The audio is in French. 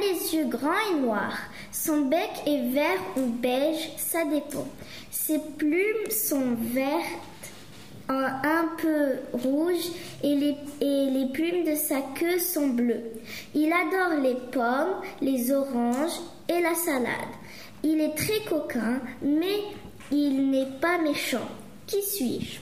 les yeux grands et noirs. Son bec est vert ou beige, ça dépend. Ses plumes sont vertes, un peu rouges et les plumes de sa queue sont bleues. Il adore les pommes, les oranges et la salade. Il est très coquin, mais il n'est pas méchant. Qui suis-je?